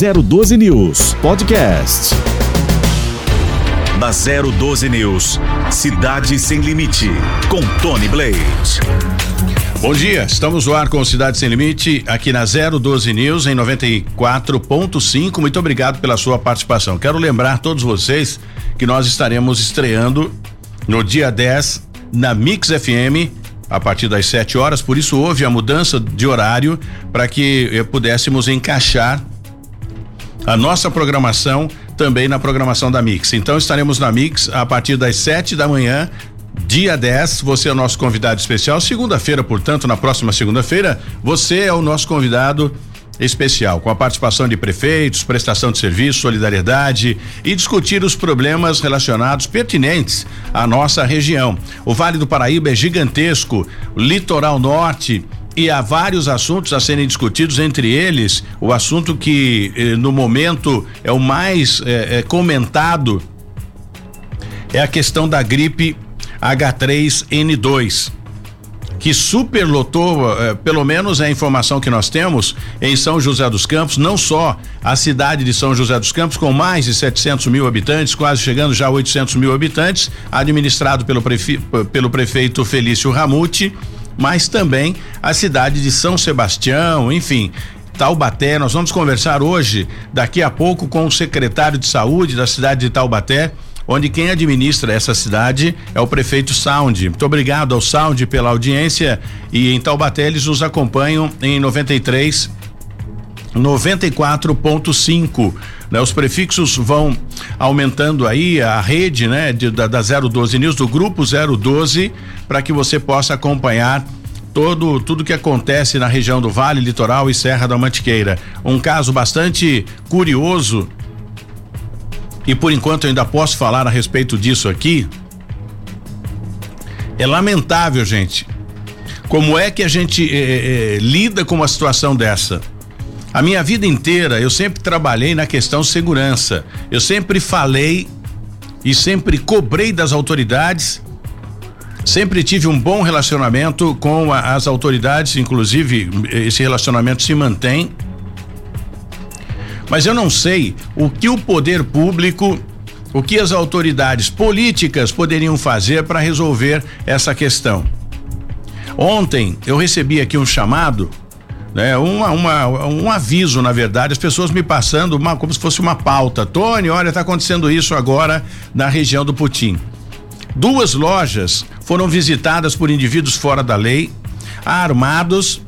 012 News Podcast. Na 012 News, Cidade Sem Limite, com Tony Blade. Bom dia, estamos no ar com Cidade Sem Limite, aqui na 012 News, em 94.5. Muito obrigado pela sua participação. Quero lembrar todos vocês que nós estaremos estreando no dia 10 na Mix FM a partir das 7 horas, por isso houve a mudança de horário para que eh, pudéssemos encaixar a nossa programação também na programação da Mix. Então estaremos na Mix a partir das 7 da manhã, dia 10. Você é o nosso convidado especial. Segunda-feira, portanto, na próxima segunda-feira, você é o nosso convidado especial, com a participação de prefeitos, prestação de serviço, solidariedade e discutir os problemas relacionados pertinentes à nossa região. O Vale do Paraíba é gigantesco, o litoral norte e há vários assuntos a serem discutidos, entre eles o assunto que eh, no momento é o mais eh, eh, comentado é a questão da gripe H3N2 que superlotou, pelo menos é a informação que nós temos, em São José dos Campos, não só a cidade de São José dos Campos, com mais de 700 mil habitantes, quase chegando já a 800 mil habitantes, administrado pelo, prefe, pelo prefeito Felício Ramute, mas também a cidade de São Sebastião, enfim, Taubaté. Nós vamos conversar hoje, daqui a pouco, com o secretário de saúde da cidade de Taubaté onde quem administra essa cidade é o prefeito Sound. Muito obrigado ao Sound pela audiência e em Taubaté eles nos acompanham em 93 94.5. Né? Os prefixos vão aumentando aí a rede, né, de, da, da 012 News, do grupo 012, para que você possa acompanhar todo tudo que acontece na região do Vale, Litoral e Serra da Mantiqueira. Um caso bastante curioso e por enquanto eu ainda posso falar a respeito disso aqui. É lamentável, gente. Como é que a gente eh, eh, lida com uma situação dessa? A minha vida inteira eu sempre trabalhei na questão segurança. Eu sempre falei e sempre cobrei das autoridades. Sempre tive um bom relacionamento com a, as autoridades, inclusive esse relacionamento se mantém. Mas eu não sei o que o poder público, o que as autoridades políticas poderiam fazer para resolver essa questão. Ontem eu recebi aqui um chamado, né, uma, uma, um aviso, na verdade, as pessoas me passando uma, como se fosse uma pauta. Tony, olha, está acontecendo isso agora na região do Putim. Duas lojas foram visitadas por indivíduos fora da lei, armados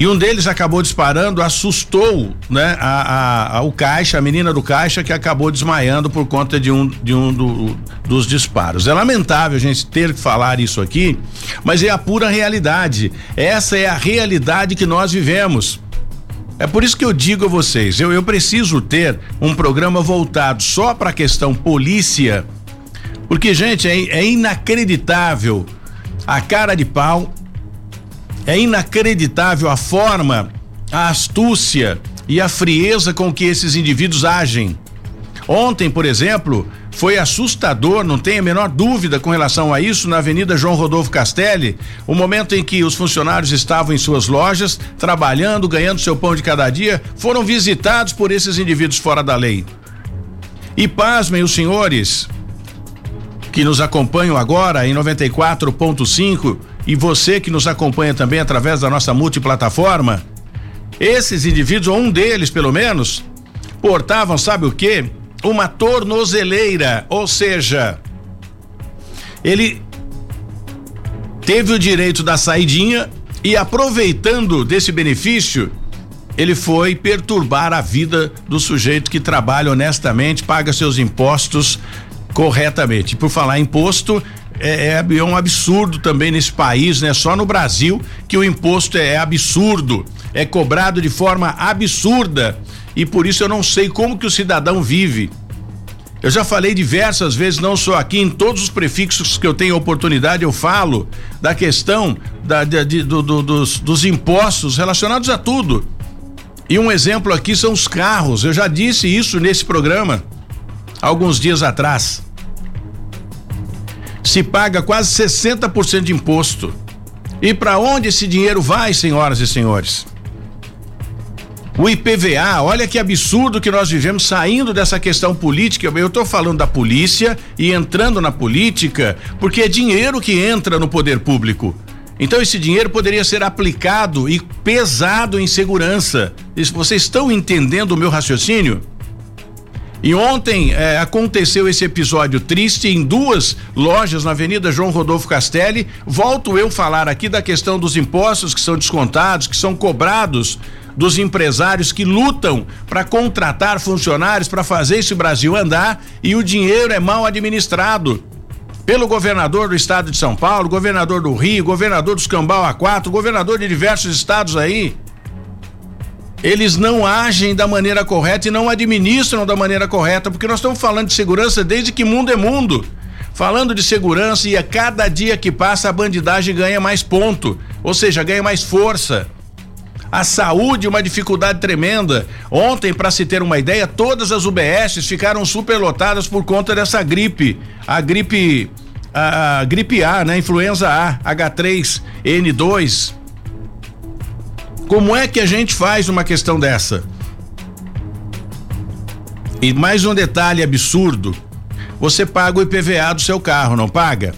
e um deles acabou disparando, assustou, né, a, a, a, o caixa, a menina do caixa que acabou desmaiando por conta de um, de um do, dos disparos. É lamentável a gente ter que falar isso aqui, mas é a pura realidade. Essa é a realidade que nós vivemos. É por isso que eu digo a vocês, eu, eu preciso ter um programa voltado só para a questão polícia, porque gente é, é inacreditável a cara de pau é inacreditável a forma, a astúcia e a frieza com que esses indivíduos agem. Ontem, por exemplo, foi assustador, não tem a menor dúvida com relação a isso, na Avenida João Rodolfo Castelli, o momento em que os funcionários estavam em suas lojas, trabalhando, ganhando seu pão de cada dia, foram visitados por esses indivíduos fora da lei. E pasmem os senhores que nos acompanham agora em 94.5 e você que nos acompanha também através da nossa multiplataforma, esses indivíduos, ou um deles pelo menos, portavam, sabe o que? Uma tornozeleira, ou seja, ele teve o direito da saidinha e aproveitando desse benefício, ele foi perturbar a vida do sujeito que trabalha honestamente, paga seus impostos corretamente. Por falar em imposto, é, é, é, um absurdo também nesse país, né? Só no Brasil que o imposto é, é absurdo, é cobrado de forma absurda e por isso eu não sei como que o cidadão vive. Eu já falei diversas vezes, não só aqui, em todos os prefixos que eu tenho oportunidade, eu falo da questão da, de, de, do, do, dos, dos impostos relacionados a tudo. E um exemplo aqui são os carros. Eu já disse isso nesse programa alguns dias atrás se paga quase 60% de imposto. E para onde esse dinheiro vai, senhoras e senhores? O IPVA, olha que absurdo que nós vivemos saindo dessa questão política. Eu estou falando da polícia e entrando na política, porque é dinheiro que entra no poder público. Então esse dinheiro poderia ser aplicado e pesado em segurança. Vocês estão entendendo o meu raciocínio? E ontem é, aconteceu esse episódio triste em duas lojas na Avenida João Rodolfo Castelli. Volto eu falar aqui da questão dos impostos que são descontados, que são cobrados dos empresários que lutam para contratar funcionários para fazer esse Brasil andar e o dinheiro é mal administrado pelo governador do estado de São Paulo, governador do Rio, governador dos Cambau A4, governador de diversos estados aí eles não agem da maneira correta e não administram da maneira correta, porque nós estamos falando de segurança desde que mundo é mundo. Falando de segurança e a cada dia que passa a bandidagem ganha mais ponto, ou seja, ganha mais força. A saúde, uma dificuldade tremenda. Ontem, para se ter uma ideia, todas as UBSs ficaram superlotadas por conta dessa gripe. A gripe. A, a gripe A, né? Influenza A, H3N2. Como é que a gente faz uma questão dessa? E mais um detalhe absurdo: você paga o IPVA do seu carro, não paga?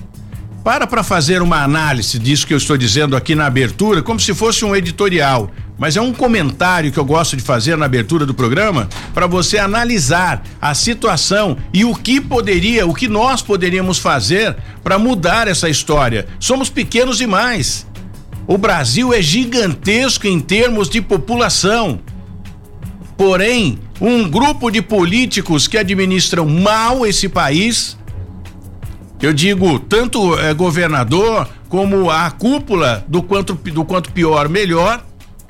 Para para fazer uma análise disso que eu estou dizendo aqui na abertura, como se fosse um editorial, mas é um comentário que eu gosto de fazer na abertura do programa para você analisar a situação e o que poderia, o que nós poderíamos fazer para mudar essa história. Somos pequenos demais. O Brasil é gigantesco em termos de população. Porém, um grupo de políticos que administram mal esse país, eu digo tanto é, governador como a cúpula do quanto, do quanto pior, melhor,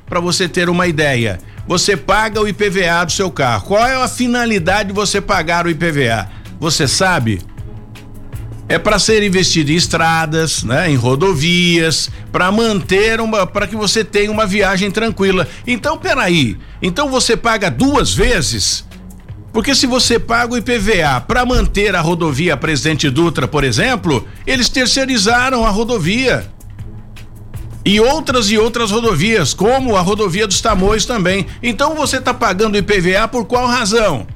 para você ter uma ideia. Você paga o IPVA do seu carro. Qual é a finalidade de você pagar o IPVA? Você sabe? É para ser investido em estradas, né, em rodovias, para manter uma, para que você tenha uma viagem tranquila. Então, peraí, então você paga duas vezes? Porque se você paga o IPVA para manter a rodovia Presidente Dutra, por exemplo, eles terceirizaram a rodovia. E outras e outras rodovias, como a rodovia dos Tamoios também. Então você está pagando IPVA por qual razão?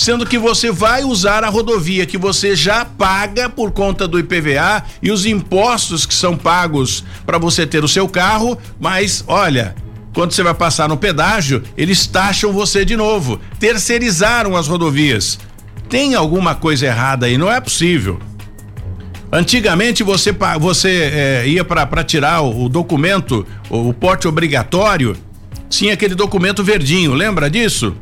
Sendo que você vai usar a rodovia que você já paga por conta do IPVA e os impostos que são pagos para você ter o seu carro, mas olha, quando você vai passar no pedágio, eles taxam você de novo. Terceirizaram as rodovias. Tem alguma coisa errada aí, não é possível. Antigamente você você é, ia para tirar o, o documento, o, o porte obrigatório, tinha aquele documento verdinho, lembra disso?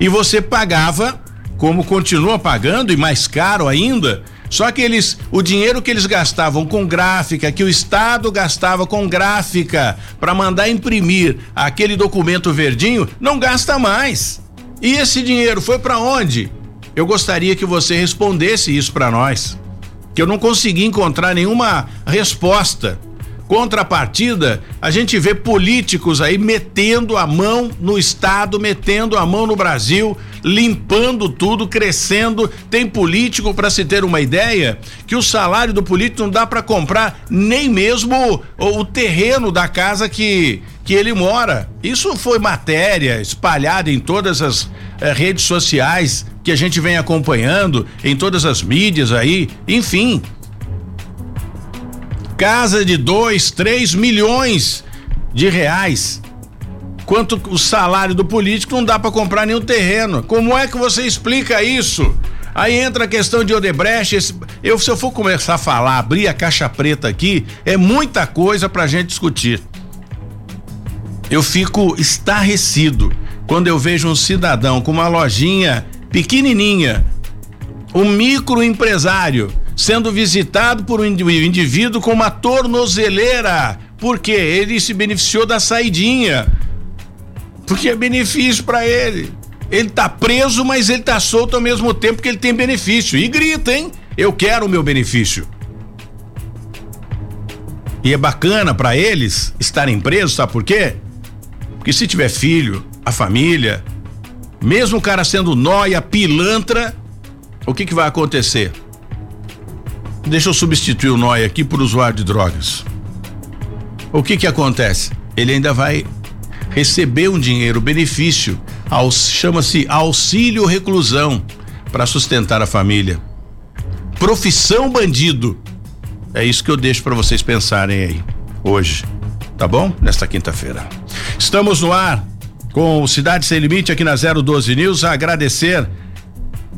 E você pagava, como continua pagando e mais caro ainda, só que eles, o dinheiro que eles gastavam com gráfica, que o Estado gastava com gráfica para mandar imprimir aquele documento verdinho, não gasta mais. E esse dinheiro foi para onde? Eu gostaria que você respondesse isso para nós, que eu não consegui encontrar nenhuma resposta. Contrapartida, a gente vê políticos aí metendo a mão no Estado, metendo a mão no Brasil, limpando tudo, crescendo. Tem político, para se ter uma ideia, que o salário do político não dá para comprar nem mesmo o, o terreno da casa que, que ele mora. Isso foi matéria espalhada em todas as eh, redes sociais que a gente vem acompanhando, em todas as mídias aí, enfim casa de dois, três milhões de reais. Quanto o salário do político não dá para comprar nenhum terreno. Como é que você explica isso? Aí entra a questão de Odebrecht. Esse, eu, se eu for começar a falar, abrir a caixa preta aqui, é muita coisa pra gente discutir. Eu fico estarrecido quando eu vejo um cidadão com uma lojinha pequenininha, um microempresário sendo visitado por um indivíduo com uma tornozeleira, porque ele se beneficiou da saidinha. Porque é benefício para ele. Ele tá preso, mas ele tá solto ao mesmo tempo que ele tem benefício. E grita, hein? Eu quero o meu benefício. E é bacana para eles estarem presos, sabe por quê? Porque se tiver filho, a família, mesmo o cara sendo nóia, pilantra, o que que vai acontecer? Deixa eu substituir o Noia aqui por usuário de drogas. O que que acontece? Ele ainda vai receber um dinheiro, benefício, chama-se auxílio reclusão para sustentar a família. Profissão bandido. É isso que eu deixo para vocês pensarem aí hoje, tá bom? Nesta quinta-feira. Estamos no ar com Cidade Sem Limite aqui na 012 News. A agradecer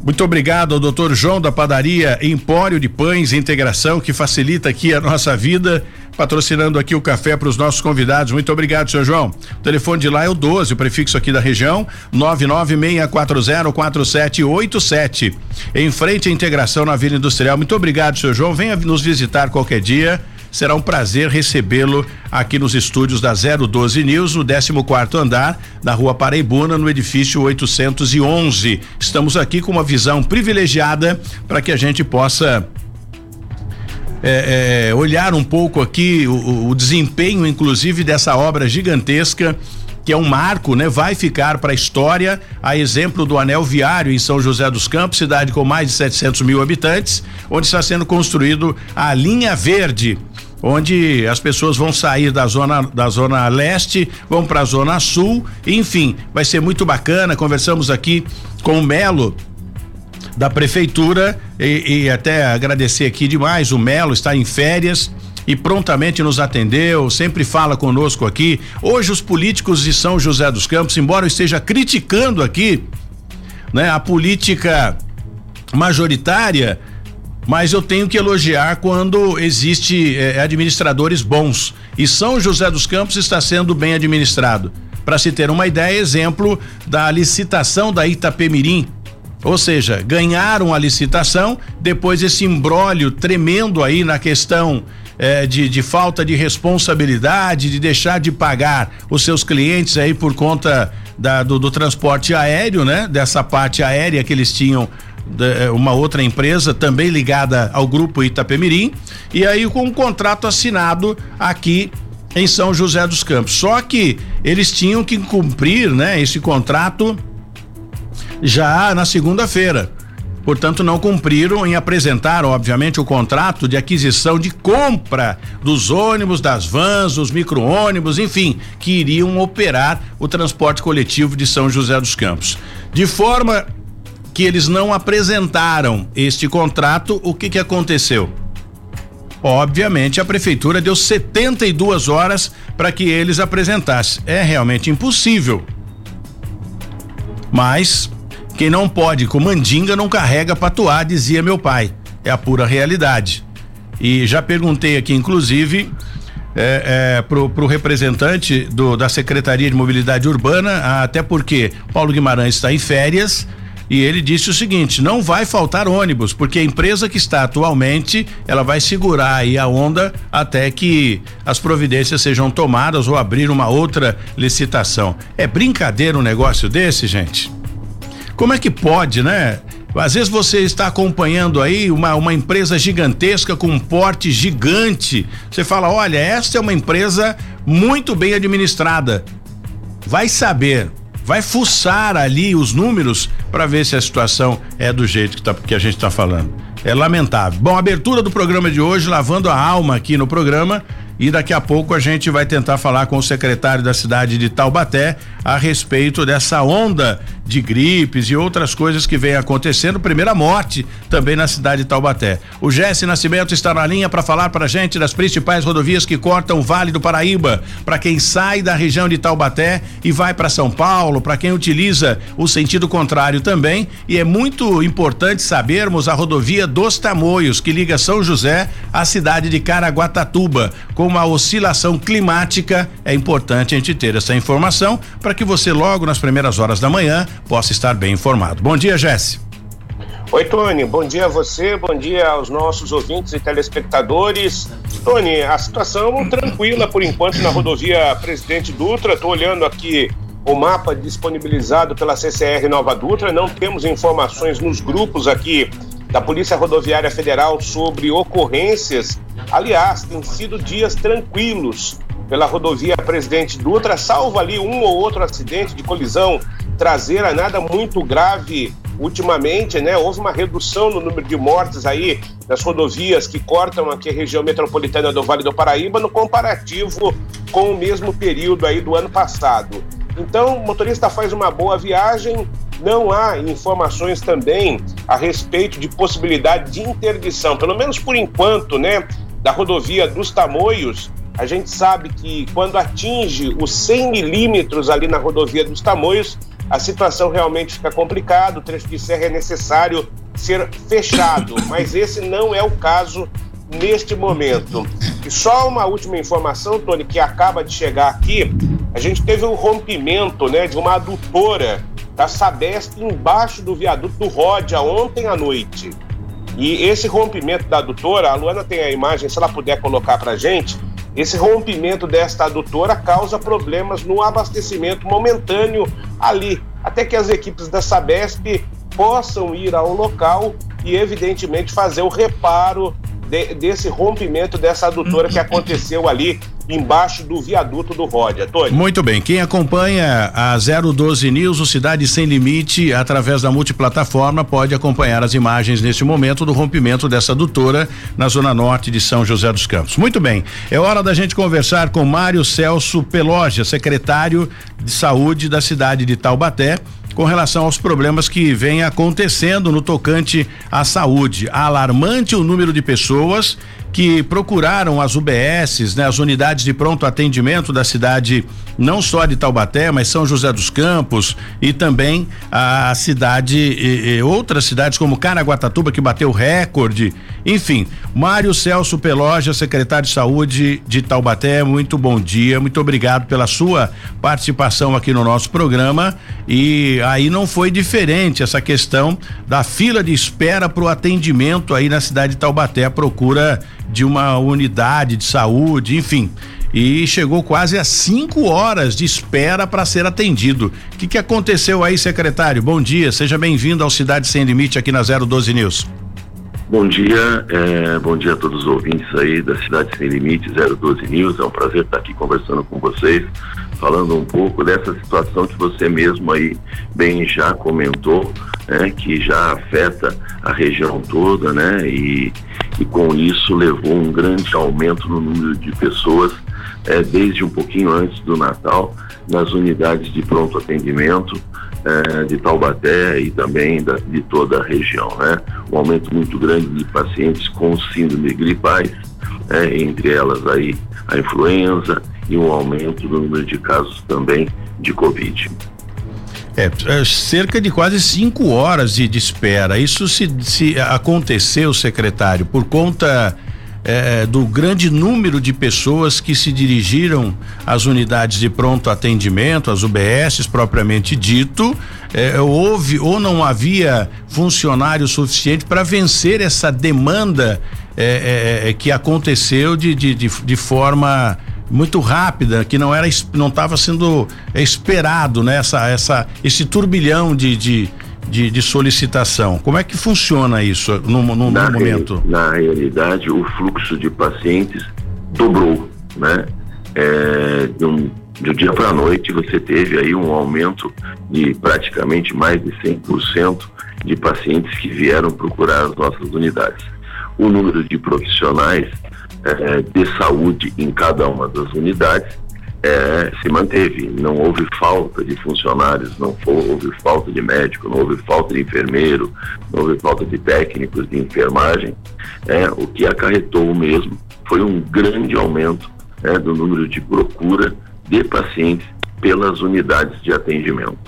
muito obrigado ao doutor João da Padaria Empório de Pães Integração, que facilita aqui a nossa vida, patrocinando aqui o café para os nossos convidados. Muito obrigado, senhor João. O telefone de lá é o 12, o prefixo aqui da região, 996404787. Em frente à integração na Vila Industrial. Muito obrigado, senhor João. Venha nos visitar qualquer dia. Será um prazer recebê-lo aqui nos estúdios da 012 News, no 14 andar, na Rua Paraibuna, no edifício 811. Estamos aqui com uma visão privilegiada para que a gente possa é, é, olhar um pouco aqui o, o, desempenho, inclusive, dessa obra gigantesca. Que é um marco, né? Vai ficar para a história, a exemplo do anel viário em São José dos Campos, cidade com mais de 700 mil habitantes, onde está sendo construído a linha verde onde as pessoas vão sair da zona da zona leste, vão para a zona sul, enfim, vai ser muito bacana. Conversamos aqui com o Melo da prefeitura e, e até agradecer aqui demais. O Melo está em férias e prontamente nos atendeu, sempre fala conosco aqui. Hoje os políticos de São José dos Campos, embora eu esteja criticando aqui, né, a política majoritária, mas eu tenho que elogiar quando existe eh, administradores bons. E São José dos Campos está sendo bem administrado. Para se ter uma ideia, exemplo da licitação da Itapemirim. Ou seja, ganharam a licitação, depois esse imbróglio tremendo aí na questão eh, de, de falta de responsabilidade, de deixar de pagar os seus clientes aí por conta da, do, do transporte aéreo, né? Dessa parte aérea que eles tinham uma outra empresa também ligada ao grupo Itapemirim e aí com um contrato assinado aqui em São José dos Campos. Só que eles tinham que cumprir, né, esse contrato já na segunda-feira. Portanto, não cumpriram em apresentar, obviamente, o contrato de aquisição de compra dos ônibus, das vans, dos micro-ônibus, enfim, que iriam operar o transporte coletivo de São José dos Campos. De forma que eles não apresentaram este contrato, o que que aconteceu? Obviamente a prefeitura deu 72 horas para que eles apresentassem. É realmente impossível. Mas quem não pode com mandinga não carrega patuá, dizia meu pai. É a pura realidade. E já perguntei aqui, inclusive, é, é, pro, representante do, da Secretaria de Mobilidade Urbana, até porque Paulo Guimarães está em férias e ele disse o seguinte: não vai faltar ônibus, porque a empresa que está atualmente, ela vai segurar aí a onda até que as providências sejam tomadas ou abrir uma outra licitação. É brincadeira um negócio desse, gente? Como é que pode, né? Às vezes você está acompanhando aí uma, uma empresa gigantesca com um porte gigante. Você fala: olha, esta é uma empresa muito bem administrada. Vai saber, vai fuçar ali os números para ver se a situação é do jeito que, tá, que a gente está falando. É lamentável. Bom, abertura do programa de hoje, lavando a alma aqui no programa. E daqui a pouco a gente vai tentar falar com o secretário da cidade de Taubaté a respeito dessa onda de gripes e outras coisas que vem acontecendo. Primeira morte também na cidade de Taubaté. O Jesse Nascimento está na linha para falar para a gente das principais rodovias que cortam o Vale do Paraíba. Para quem sai da região de Taubaté e vai para São Paulo, para quem utiliza o sentido contrário também. E é muito importante sabermos a rodovia dos Tamoios, que liga São José à cidade de Caraguatatuba. Com uma oscilação climática, é importante a gente ter essa informação para que você logo nas primeiras horas da manhã possa estar bem informado. Bom dia, Jesse. Oi, Tony. Bom dia a você, bom dia aos nossos ouvintes e telespectadores. Tony, a situação tranquila por enquanto na rodovia Presidente Dutra. Estou olhando aqui o mapa disponibilizado pela CCR Nova Dutra. Não temos informações nos grupos aqui da Polícia Rodoviária Federal sobre ocorrências. Aliás, tem sido dias tranquilos pela rodovia Presidente Dutra, salvo ali um ou outro acidente de colisão traseira, nada muito grave ultimamente, né, houve uma redução no número de mortes aí nas rodovias que cortam aqui a região metropolitana do Vale do Paraíba no comparativo com o mesmo período aí do ano passado. Então, o motorista faz uma boa viagem, não há informações também a respeito de possibilidade de interdição, pelo menos por enquanto, né, da rodovia dos Tamoios. A gente sabe que quando atinge os 100 milímetros ali na rodovia dos Tamoios, a situação realmente fica complicada, o trecho de serra é necessário ser fechado, mas esse não é o caso neste momento. E só uma última informação, Tony, que acaba de chegar aqui, a gente teve um rompimento né, de uma adutora da Sabesp embaixo do viaduto do Ródia ontem à noite. E esse rompimento da adutora, a Luana tem a imagem, se ela puder colocar para gente, esse rompimento desta adutora causa problemas no abastecimento momentâneo ali, até que as equipes da Sabesp possam ir ao local e, evidentemente, fazer o reparo de, desse rompimento dessa adutora que aconteceu ali embaixo do viaduto do Ródia. Tony. Muito bem. Quem acompanha a 012 News, o Cidade Sem Limite, através da multiplataforma, pode acompanhar as imagens neste momento do rompimento dessa adutora na zona norte de São José dos Campos. Muito bem. É hora da gente conversar com Mário Celso Peloja, secretário de Saúde da cidade de Taubaté com relação aos problemas que vêm acontecendo no tocante à saúde. Alarmante o número de pessoas que procuraram as UBSs, né, as unidades de pronto atendimento da cidade, não só de Taubaté, mas São José dos Campos e também a cidade, e, e outras cidades como Caraguatatuba, que bateu recorde. Enfim, Mário Celso Peloja, secretário de Saúde de Taubaté, muito bom dia, muito obrigado pela sua participação aqui no nosso programa. E aí não foi diferente essa questão da fila de espera para o atendimento aí na cidade de Taubaté, a procura de uma unidade de saúde, enfim. E chegou quase a cinco horas de espera para ser atendido. O que, que aconteceu aí, secretário? Bom dia, seja bem-vindo ao Cidade Sem Limite aqui na 012 News. Bom dia, é, bom dia a todos os ouvintes aí da Cidade Sem Limite 012 News. É um prazer estar aqui conversando com vocês, falando um pouco dessa situação que você mesmo aí bem já comentou, né, que já afeta a região toda, né, e, e com isso levou um grande aumento no número de pessoas é, desde um pouquinho antes do Natal nas unidades de pronto atendimento é, de Taubaté e também da, de toda a região, né? Um aumento muito grande de pacientes com síndrome gripais, é, entre elas aí a influenza e um aumento do número de casos também de Covid. É, é, cerca de quase cinco horas de, de espera. Isso se, se aconteceu, secretário, por conta é, do grande número de pessoas que se dirigiram às unidades de pronto atendimento, às UBSs propriamente dito, é, houve ou não havia funcionário suficiente para vencer essa demanda é, é, é, que aconteceu de, de, de, de forma muito rápida, que não era não estava sendo esperado, né? Essa, essa, esse turbilhão de, de de, de solicitação. Como é que funciona isso no, no, na no momento? na realidade, o fluxo de pacientes dobrou, né? É, de um, do dia para a noite você teve aí um aumento de praticamente mais de 100% de pacientes que vieram procurar as nossas unidades. O número de profissionais é, de saúde em cada uma das unidades é, se manteve. Não houve falta de funcionários, não houve falta de médico, não houve falta de enfermeiro, não houve falta de técnicos de enfermagem. É, o que acarretou mesmo foi um grande aumento é, do número de procura de pacientes pelas unidades de atendimento.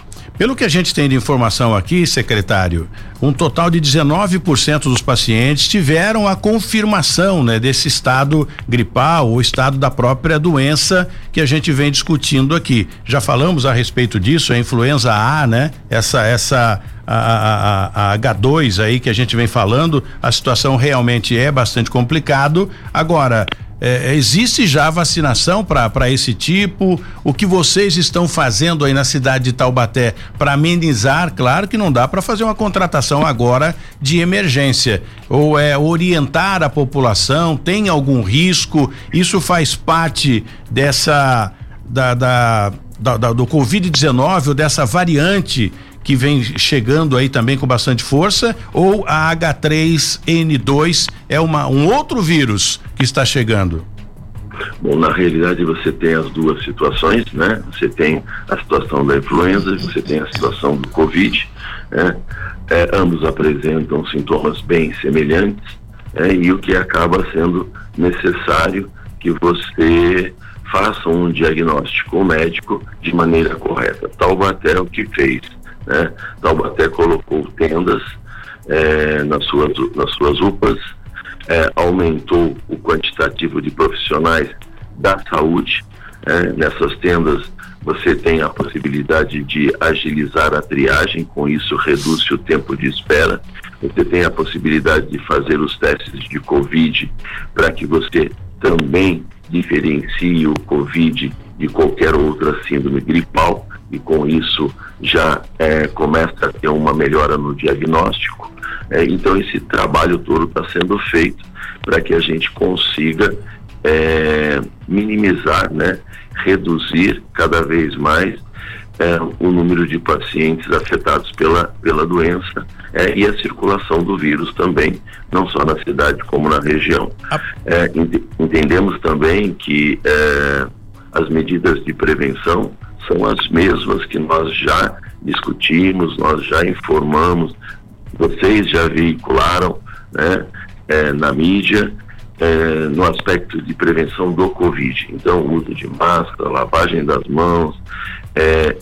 Pelo que a gente tem de informação aqui, secretário, um total de 19% dos pacientes tiveram a confirmação, né, desse estado gripal ou estado da própria doença que a gente vem discutindo aqui. Já falamos a respeito disso, a influenza A, né? Essa essa a, a, a, H2 aí que a gente vem falando, a situação realmente é bastante complicado. Agora, é, existe já vacinação para esse tipo? O que vocês estão fazendo aí na cidade de Taubaté para amenizar? Claro que não dá para fazer uma contratação agora de emergência. Ou é orientar a população? Tem algum risco? Isso faz parte dessa da, da, da, da do Covid-19 ou dessa variante que vem chegando aí também com bastante força, ou a H3N2 é uma, um outro vírus que está chegando? Bom, na realidade você tem as duas situações, né? Você tem a situação da influenza, você tem a situação do Covid, né? É, ambos apresentam sintomas bem semelhantes é, e o que acaba sendo necessário que você faça um diagnóstico médico de maneira correta. Taubaté o que fez, né? Taubaté colocou tendas é, nas, suas, nas suas UPAs, é, aumentou o quantitativo de profissionais da saúde. É, nessas tendas você tem a possibilidade de agilizar a triagem, com isso reduz o tempo de espera. Você tem a possibilidade de fazer os testes de Covid para que você também diferencie o Covid de qualquer outra síndrome gripal e com isso já é, começa a ter uma melhora no diagnóstico. É, então esse trabalho todo está sendo feito para que a gente consiga é, minimizar, né, reduzir cada vez mais é, o número de pacientes afetados pela, pela doença é, e a circulação do vírus também, não só na cidade como na região. É, ent entendemos também que as medidas de prevenção são as mesmas que nós já discutimos, nós já informamos, vocês já veicularam né, é, na mídia é, no aspecto de prevenção do Covid. Então, uso de máscara, lavagem das mãos, é,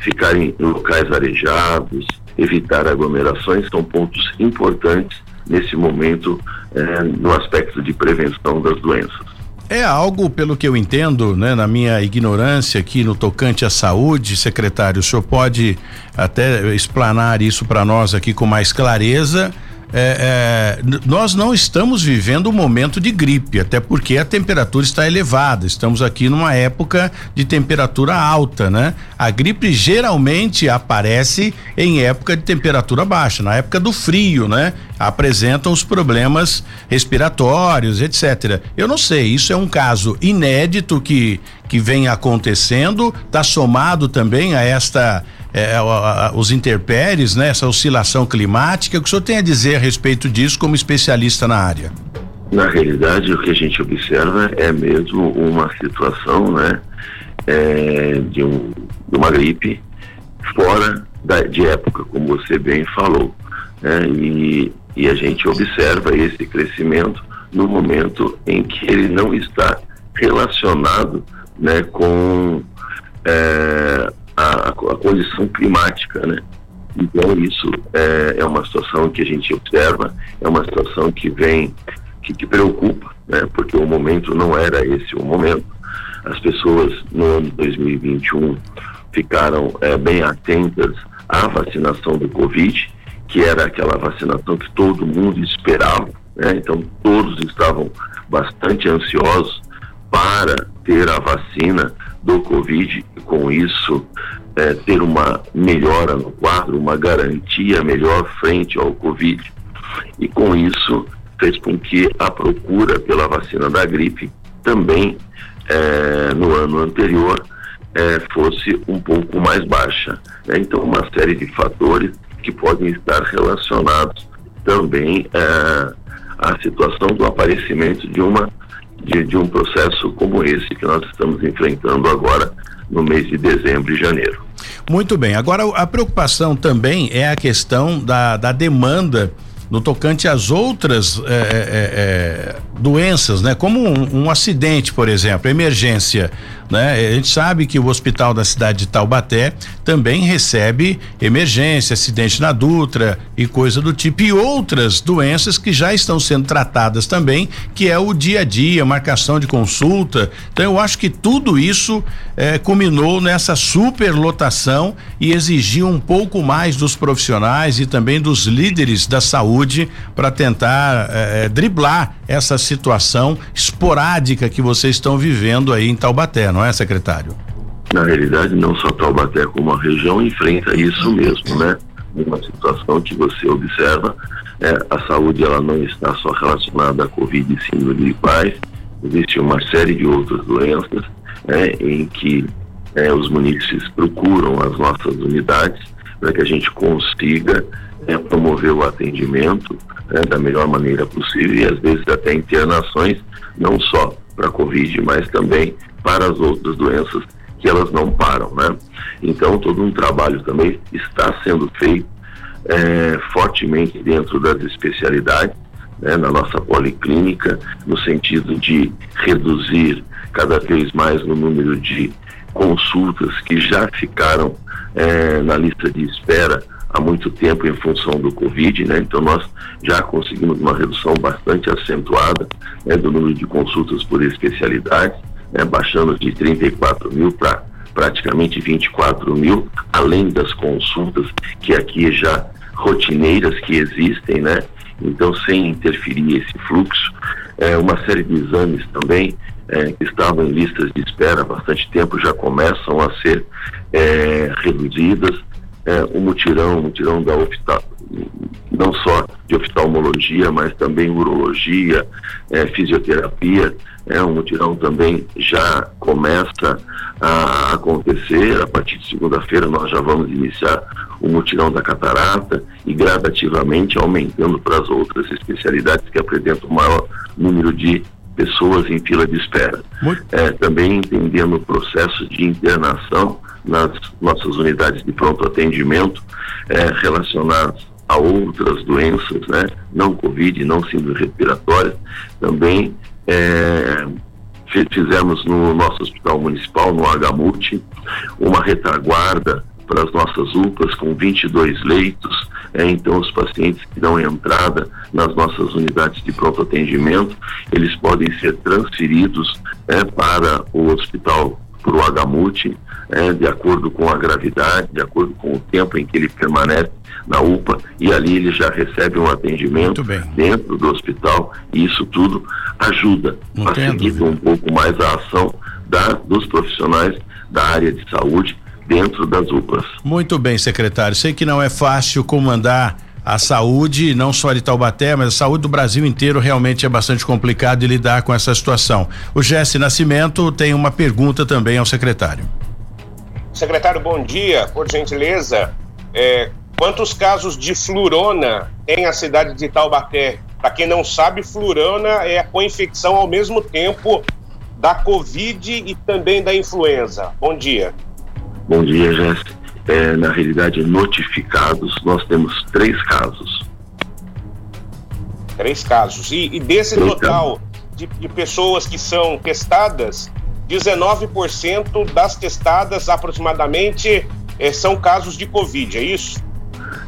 ficar em locais arejados, evitar aglomerações são pontos importantes nesse momento é, no aspecto de prevenção das doenças. É algo, pelo que eu entendo, né, na minha ignorância aqui no tocante à saúde, secretário, o senhor pode até explanar isso para nós aqui com mais clareza é, é, nós não estamos vivendo um momento de gripe, até porque a temperatura está elevada. Estamos aqui numa época de temperatura alta, né? A gripe geralmente aparece em época de temperatura baixa, na época do frio, né? Apresentam os problemas respiratórios, etc. Eu não sei, isso é um caso inédito que que vem acontecendo, está somado também a esta é, a, a, os interpéries, né? Essa oscilação climática. O que o senhor tem a dizer a respeito disso como especialista na área? Na realidade, o que a gente observa é mesmo uma situação, né? É, de, um, de uma gripe fora da, de época, como você bem falou. Né? E, e a gente observa esse crescimento no momento em que ele não está relacionado né, com é, a, a, condição climática, né? Então isso é, é, uma situação que a gente observa, é uma situação que vem, que, que preocupa, né? Porque o momento não era esse o momento. As pessoas no ano 2021 ficaram é, bem atentas à vacinação do Covid, que era aquela vacinação que todo mundo esperava, né? Então todos estavam bastante ansiosos para ter a vacina do Covid com isso é, ter uma melhora no quadro, uma garantia melhor frente ao Covid. E com isso fez com que a procura pela vacina da gripe também é, no ano anterior é, fosse um pouco mais baixa. Né? Então, uma série de fatores que podem estar relacionados também é, à situação do aparecimento de uma de, de um processo como esse que nós estamos enfrentando agora no mês de dezembro e janeiro. Muito bem. Agora, a preocupação também é a questão da, da demanda no tocante às outras é, é, é, doenças, né? Como um, um, acidente, por exemplo, emergência, né? A gente sabe que o hospital da cidade de Taubaté também recebe emergência, acidente na Dutra e coisa do tipo e outras doenças que já estão sendo tratadas também, que é o dia a dia, marcação de consulta. Então eu acho que tudo isso eh, culminou nessa superlotação e exigiu um pouco mais dos profissionais e também dos líderes da saúde para tentar eh, driblar essa situação esporádica que vocês estão vivendo aí em Taubaté, não é, secretário? Na realidade, não só Taubaté, como a região enfrenta isso mesmo, né? Uma situação que você observa, é, a saúde ela não está só relacionada à Covid e síndrome de paz, existe uma série de outras doenças é, em que é, os munícipes procuram as nossas unidades para que a gente consiga é, promover o atendimento né, da melhor maneira possível e às vezes até internações, não só para a Covid, mas também para as outras doenças que elas não param, né? Então todo um trabalho também está sendo feito é, fortemente dentro das especialidades, né, na nossa policlínica, no sentido de reduzir cada vez mais o número de consultas que já ficaram é, na lista de espera há muito tempo em função do Covid, né? Então nós já conseguimos uma redução bastante acentuada né, do número de consultas por especialidade, né, baixando de 34 mil para praticamente 24 mil, além das consultas que aqui já rotineiras que existem, né? Então sem interferir esse fluxo, é, uma série de exames também é, que estavam em listas de espera há bastante tempo já começam a ser é, reduzidas é, um mutirão, um mutirão da oftal, não só de oftalmologia, mas também urologia, é, fisioterapia, é um mutirão também já começa a acontecer. A partir de segunda-feira nós já vamos iniciar o mutirão da catarata e gradativamente aumentando para as outras especialidades que apresentam maior número de pessoas em fila de espera. É, também entendendo o processo de internação nas nossas unidades de pronto atendimento é, relacionadas a outras doenças, né? Não Covid, não síndrome respiratória. Também é, fizemos no nosso hospital municipal, no HMUT, uma retaguarda para as nossas UPAs com 22 leitos. É, então, os pacientes que dão entrada nas nossas unidades de pronto atendimento, eles podem ser transferidos é, para o hospital para o HMUT, é, de acordo com a gravidade, de acordo com o tempo em que ele permanece na UPA, e ali ele já recebe um atendimento dentro do hospital, e isso tudo ajuda, facilita um pouco mais a ação da, dos profissionais da área de saúde dentro das UPAs. Muito bem, secretário. Sei que não é fácil comandar a saúde, não só de Taubaté, mas a saúde do Brasil inteiro realmente é bastante complicado de lidar com essa situação. O Jesse Nascimento tem uma pergunta também ao secretário. Secretário, bom dia. Por gentileza, é, quantos casos de flurona tem a cidade de Taubaté? Para quem não sabe, flurona é a co-infecção ao mesmo tempo da Covid e também da influenza. Bom dia. Bom dia, Jesse é, na realidade, notificados, nós temos três casos. Três casos. E, e desse três total de, de, pessoas que são testadas, 19% das testadas aproximadamente é, são casos de Covid, é isso?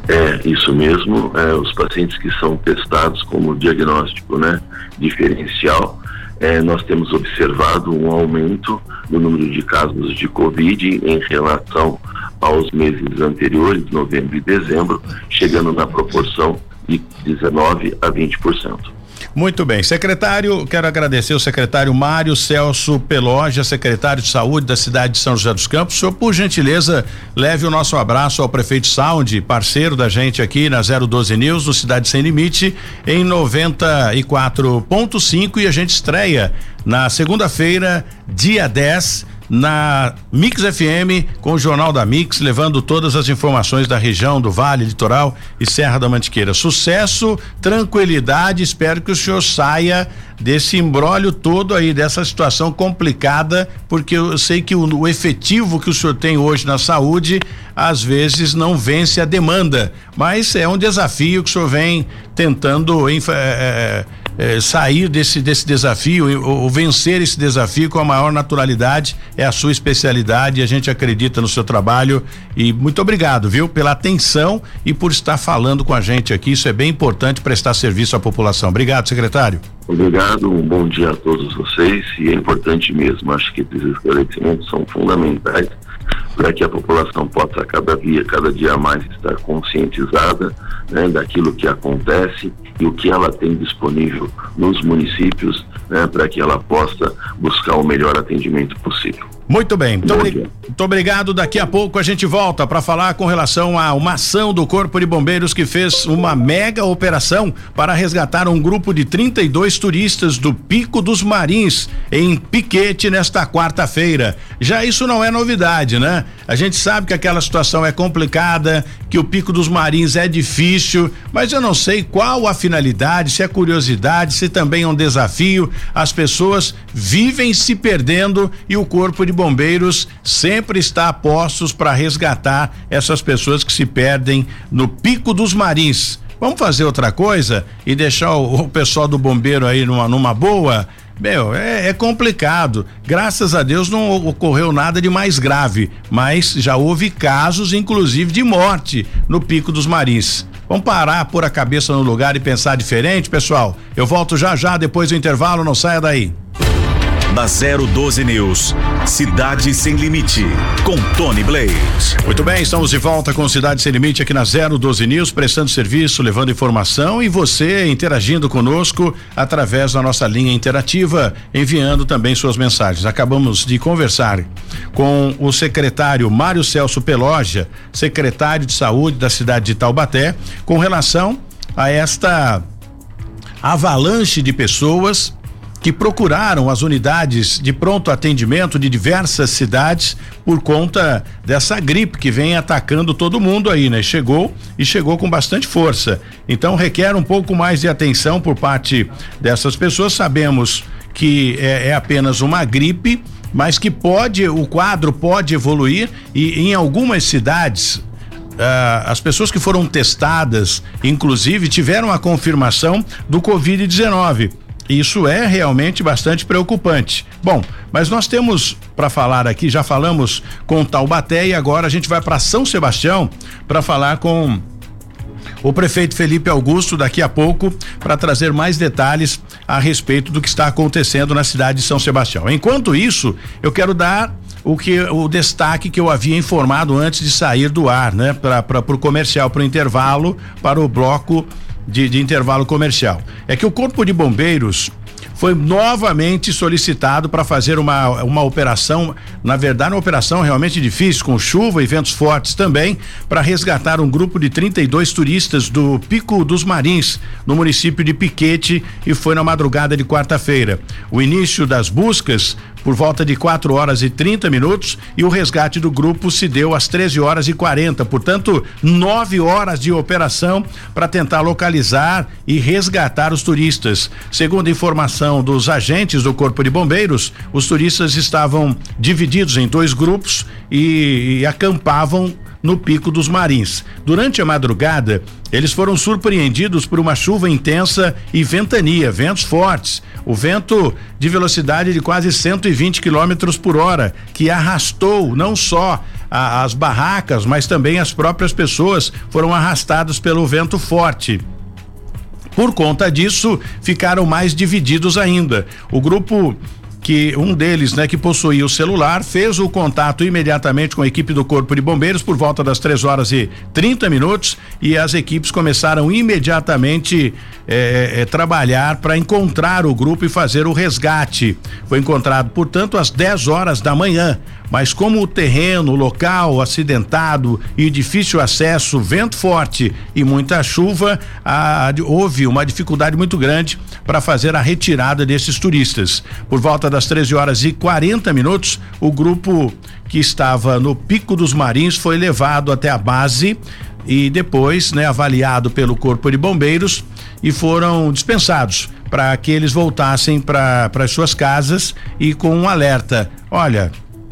É, isso mesmo. É, os pacientes que são testados como diagnóstico né, diferencial, é, nós temos observado um aumento no número de casos de Covid em relação aos meses anteriores, novembro e dezembro, chegando na proporção de 19 a 20%. Muito bem, secretário, quero agradecer o secretário Mário Celso Peloja, secretário de saúde da cidade de São José dos Campos. Senhor, por gentileza, leve o nosso abraço ao prefeito Sound, parceiro da gente aqui na 012 News, no Cidade Sem Limite, em 94.5 e a gente estreia na segunda-feira, dia 10 na Mix FM com o Jornal da Mix, levando todas as informações da região do Vale, Litoral e Serra da Mantiqueira. Sucesso, tranquilidade, espero que o senhor saia desse embrólio todo aí, dessa situação complicada, porque eu sei que o, o efetivo que o senhor tem hoje na saúde, às vezes não vence a demanda, mas é um desafio que o senhor vem tentando é, é, sair desse, desse desafio ou, ou, vencer esse desafio com a maior naturalidade é a sua especialidade e a gente acredita no seu trabalho e muito obrigado, viu, pela atenção e por estar falando com a gente aqui. Isso é bem importante prestar serviço à população. Obrigado, secretário. Obrigado, um bom dia a todos vocês e é importante mesmo. Acho que esses esclarecimentos são fundamentais para que a população possa cada dia, cada dia mais estar conscientizada né, daquilo que acontece e o que ela tem disponível nos municípios né, para que ela possa buscar o melhor atendimento possível. Muito bem. Muito, obri muito, obrigado. Daqui a pouco a gente volta para falar com relação a uma ação do Corpo de Bombeiros que fez uma mega operação para resgatar um grupo de 32 turistas do Pico dos Marins em Piquete nesta quarta-feira. Já isso não é novidade, né? A gente sabe que aquela situação é complicada, que o Pico dos Marins é difícil, mas eu não sei qual a finalidade, se é curiosidade, se também é um desafio. As pessoas vivem se perdendo e o Corpo de Bombeiros sempre está a postos para resgatar essas pessoas que se perdem no Pico dos Marins. Vamos fazer outra coisa e deixar o, o pessoal do bombeiro aí numa, numa boa? Meu, é, é, complicado. Graças a Deus não ocorreu nada de mais grave, mas já houve casos, inclusive, de morte no Pico dos Marins. Vamos parar, pôr a cabeça no lugar e pensar diferente, pessoal? Eu volto já já depois do intervalo, não saia daí da 012 News. Cidade Sem Limite, com Tony Blaze. Muito bem, estamos de volta com Cidade Sem Limite aqui na 012 News, prestando serviço, levando informação e você interagindo conosco através da nossa linha interativa, enviando também suas mensagens. Acabamos de conversar com o secretário Mário Celso Peloja, secretário de saúde da cidade de Taubaté, com relação a esta avalanche de pessoas que procuraram as unidades de pronto atendimento de diversas cidades por conta dessa gripe que vem atacando todo mundo aí, né? Chegou e chegou com bastante força. Então requer um pouco mais de atenção por parte dessas pessoas. Sabemos que é, é apenas uma gripe, mas que pode, o quadro pode evoluir e em algumas cidades Uh, as pessoas que foram testadas, inclusive, tiveram a confirmação do Covid-19. Isso é realmente bastante preocupante. Bom, mas nós temos para falar aqui, já falamos com Taubaté e agora a gente vai para São Sebastião para falar com o prefeito Felipe Augusto daqui a pouco para trazer mais detalhes a respeito do que está acontecendo na cidade de São Sebastião. Enquanto isso, eu quero dar o que o destaque que eu havia informado antes de sair do ar, né, para o comercial, para o intervalo, para o bloco de, de intervalo comercial. É que o Corpo de Bombeiros foi novamente solicitado para fazer uma, uma operação, na verdade, uma operação realmente difícil, com chuva e ventos fortes também, para resgatar um grupo de 32 turistas do Pico dos Marins, no município de Piquete, e foi na madrugada de quarta-feira. O início das buscas por volta de 4 horas e 30 minutos e o resgate do grupo se deu às 13 horas e 40, portanto, nove horas de operação para tentar localizar e resgatar os turistas. Segundo informação dos agentes do Corpo de Bombeiros, os turistas estavam divididos em dois grupos e, e acampavam no Pico dos Marins. Durante a madrugada, eles foram surpreendidos por uma chuva intensa e ventania, ventos fortes. O vento de velocidade de quase 120 quilômetros por hora, que arrastou não só a, as barracas, mas também as próprias pessoas foram arrastadas pelo vento forte. Por conta disso, ficaram mais divididos ainda. O grupo que um deles, né, que possuía o celular, fez o contato imediatamente com a equipe do Corpo de Bombeiros por volta das 3 horas e 30 minutos e as equipes começaram imediatamente eh, eh, trabalhar para encontrar o grupo e fazer o resgate. Foi encontrado, portanto, às 10 horas da manhã. Mas como o terreno, o local acidentado e difícil acesso, vento forte e muita chuva, a, houve uma dificuldade muito grande para fazer a retirada desses turistas. Por volta das 13 horas e 40 minutos, o grupo que estava no Pico dos Marins foi levado até a base e depois, né, avaliado pelo Corpo de Bombeiros e foram dispensados para que eles voltassem para as suas casas e com um alerta. Olha,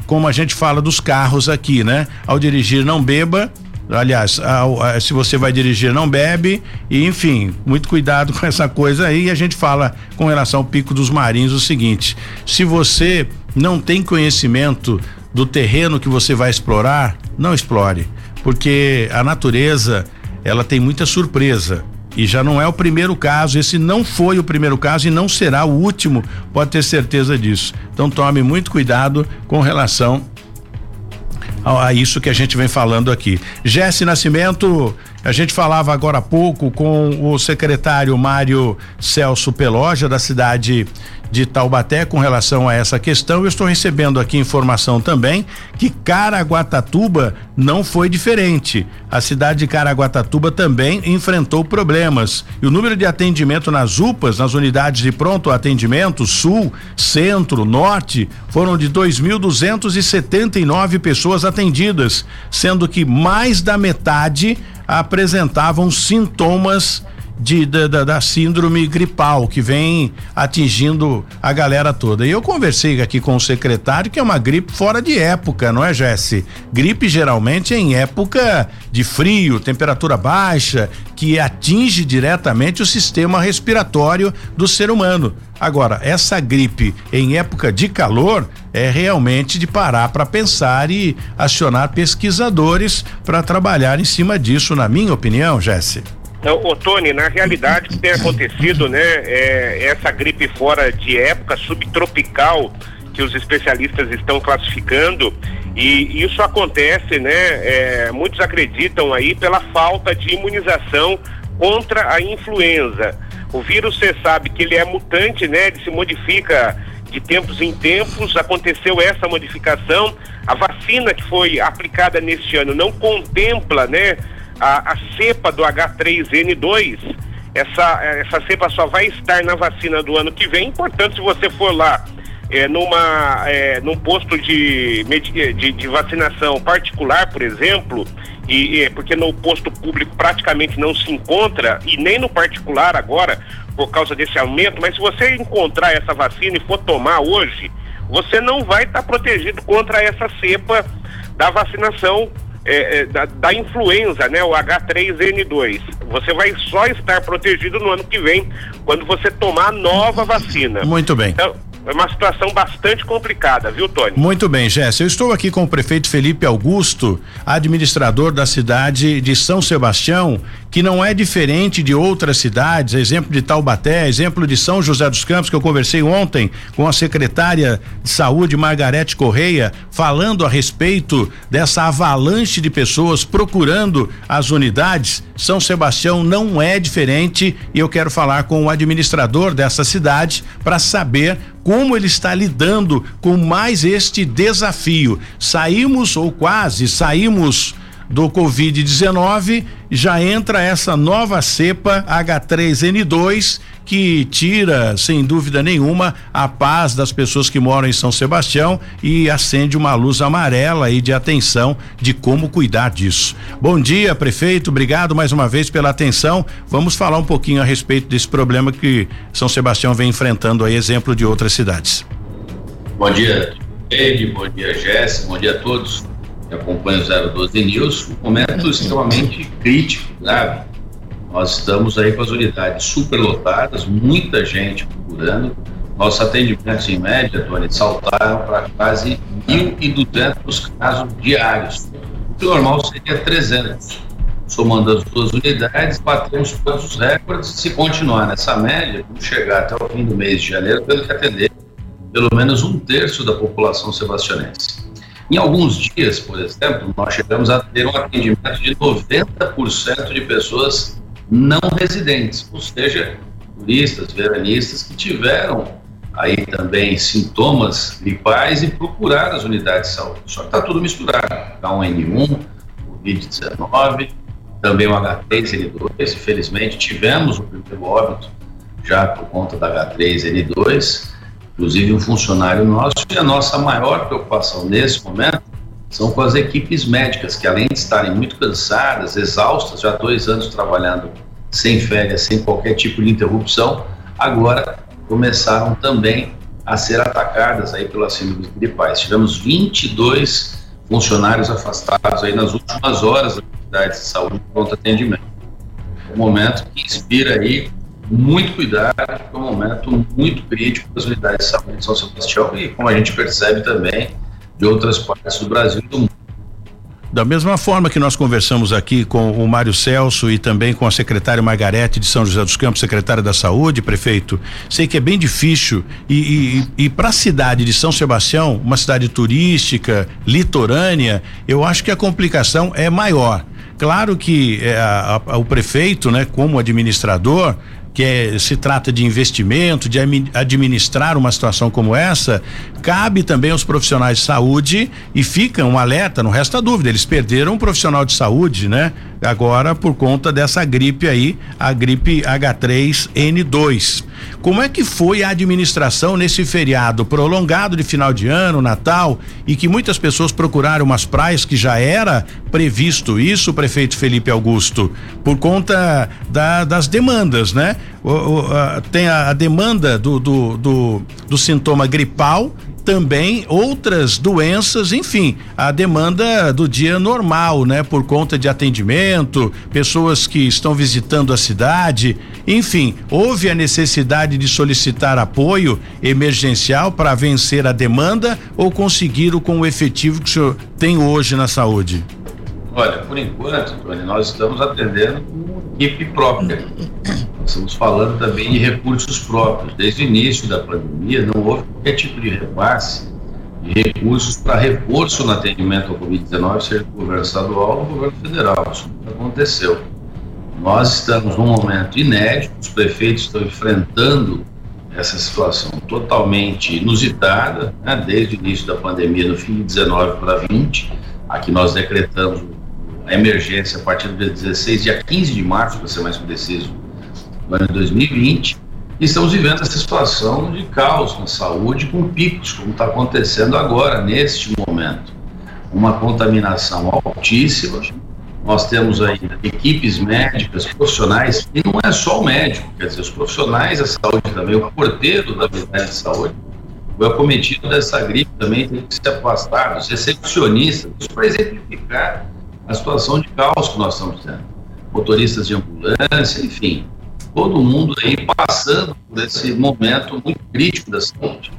como a gente fala dos carros aqui, né? Ao dirigir, não beba. Aliás, ao, a, se você vai dirigir, não bebe. E, enfim, muito cuidado com essa coisa aí. E a gente fala com relação ao Pico dos Marinhos o seguinte: se você não tem conhecimento do terreno que você vai explorar, não explore, porque a natureza ela tem muita surpresa. E já não é o primeiro caso, esse não foi o primeiro caso e não será o último, pode ter certeza disso. Então tome muito cuidado com relação a, isso que a gente vem falando aqui. Jesse Nascimento, a gente falava agora há pouco com o secretário Mário Celso Peloja, da cidade de Taubaté com relação a essa questão. Eu estou recebendo aqui informação também que Caraguatatuba não foi diferente. A cidade de Caraguatatuba também enfrentou problemas. E o número de atendimento nas UPAs, nas unidades de pronto atendimento, sul, centro, norte, foram de 2.279 pessoas atendidas, sendo que mais da metade apresentavam sintomas de, da, da, síndrome gripal que vem atingindo a galera toda. E eu conversei aqui com o secretário que é uma gripe fora de época, não é, Jesse? Gripe geralmente é em época de frio, temperatura baixa, que atinge diretamente o sistema respiratório do ser humano. Agora, essa gripe em época de calor é realmente de parar para pensar e acionar pesquisadores para trabalhar em cima disso, na minha opinião, Jesse. Ô, Tony, na realidade o que tem acontecido, né, é essa gripe fora de época subtropical que os especialistas estão classificando. E isso acontece, né, é, muitos acreditam aí pela falta de imunização contra a influenza. O vírus, você sabe que ele é mutante, né, ele se modifica de tempos em tempos, aconteceu essa modificação, a vacina que foi aplicada neste ano não contempla, né, a, a cepa do H3N2, essa, essa cepa só vai estar na vacina do ano que vem. Portanto, se você for lá é, numa, é, num posto de, de, de, vacinação particular, por exemplo, e, e, porque no posto público praticamente não se encontra, e nem no particular agora, por causa desse aumento, mas se você encontrar essa vacina e for tomar hoje, você não vai estar tá protegido contra essa cepa da vacinação é, é, da, da, influenza, né, o H3N2. Você vai só estar protegido no ano que vem, quando você tomar a nova vacina. Muito bem. Então, é uma situação bastante complicada, viu, Tony? Muito bem, Jéssica. Eu estou aqui com o prefeito Felipe Augusto, administrador da cidade de São Sebastião, que não é diferente de outras cidades, exemplo de Taubaté, exemplo de São José dos Campos, que eu conversei ontem com a secretária de saúde, Margarete Correia, falando a respeito dessa avalanche de pessoas procurando as unidades. São Sebastião não é diferente e eu quero falar com o administrador dessa cidade para saber como ele está lidando com mais este desafio. Saímos ou quase saímos do Covid-19, já entra essa nova cepa H3N2 que tira, sem dúvida nenhuma, a paz das pessoas que moram em São Sebastião e acende uma luz amarela aí de atenção de como cuidar disso. Bom dia, prefeito, obrigado mais uma vez pela atenção. Vamos falar um pouquinho a respeito desse problema que São Sebastião vem enfrentando aí, exemplo de outras cidades. Bom dia, Ed, bom dia, Jéssica, bom dia a todos que acompanham o 012 News, um momento extremamente crítico, grave. Nós estamos aí com as unidades superlotadas, muita gente procurando. Nossos atendimentos, em média, Tony, saltaram para quase 1.200 casos diários. O que normal seria 300. Somando as duas unidades, batemos todos os recordes. Se continuar nessa média, vamos chegar até o fim do mês de janeiro, tendo que atender pelo menos um terço da população sebastianense. Em alguns dias, por exemplo, nós chegamos a ter um atendimento de 90% de pessoas não residentes, ou seja, turistas, veranistas que tiveram aí também sintomas gripais e procuraram as unidades de saúde. Só que está tudo misturado. H1N1, Covid-19, também o H3N2. Infelizmente, tivemos o primeiro óbito já por conta da H3N2 inclusive um funcionário nosso, e a nossa maior preocupação nesse momento são com as equipes médicas, que além de estarem muito cansadas, exaustas, já dois anos trabalhando sem férias, sem qualquer tipo de interrupção, agora começaram também a ser atacadas aí pelas síndromes gripais. Tivemos 22 funcionários afastados aí nas últimas horas das unidades de saúde de pronto atendimento. Um momento que inspira aí muito cuidado, é um momento muito crítico das unidades de saúde de São Sebastião e, como a gente percebe também, de outras partes do Brasil e do mundo. Da mesma forma que nós conversamos aqui com o Mário Celso e também com a secretária Margarete de São José dos Campos, secretária da Saúde, prefeito, sei que é bem difícil e, e, e para a cidade de São Sebastião, uma cidade turística, litorânea, eu acho que a complicação é maior. Claro que é, a, a, o prefeito, né, como administrador, que é, se trata de investimento, de administrar uma situação como essa, cabe também aos profissionais de saúde e fica um alerta, não resta dúvida, eles perderam um profissional de saúde, né? Agora por conta dessa gripe aí, a gripe H3N2. Como é que foi a administração nesse feriado prolongado de final de ano, Natal, e que muitas pessoas procuraram umas praias que já era previsto isso, prefeito Felipe Augusto, por conta da, das demandas, né? O, o, a, tem a, a demanda do, do, do, do sintoma gripal também outras doenças, enfim, a demanda do dia normal, né? Por conta de atendimento, pessoas que estão visitando a cidade, enfim, houve a necessidade de solicitar apoio emergencial para vencer a demanda ou conseguiram com o efetivo que o senhor tem hoje na saúde? Olha, por enquanto, Tony, nós estamos atendendo com equipe própria. Estamos falando também de recursos próprios. Desde o início da pandemia, não houve qualquer tipo de repasse de recursos para reforço no atendimento ao Covid-19, seja do governo estadual ou do governo federal. Isso não aconteceu. Nós estamos num momento inédito, os prefeitos estão enfrentando essa situação totalmente inusitada, né, desde o início da pandemia, no fim de 19 para 20. Aqui nós decretamos a emergência a partir do dia 16, dia 15 de março, para ser mais preciso, no ano de 2020, e estamos vivendo essa situação de caos na saúde, com picos, como está acontecendo agora, neste momento. Uma contaminação altíssima. Nós temos aí equipes médicas, profissionais, e não é só o médico, quer dizer, os profissionais da saúde também, o porteiro da unidade de saúde, o acometido dessa gripe também tem que ser afastado, os recepcionistas, isso para exemplificar a situação de caos que nós estamos tendo. Motoristas de ambulância, enfim, todo mundo aí passando por esse momento muito crítico da saúde.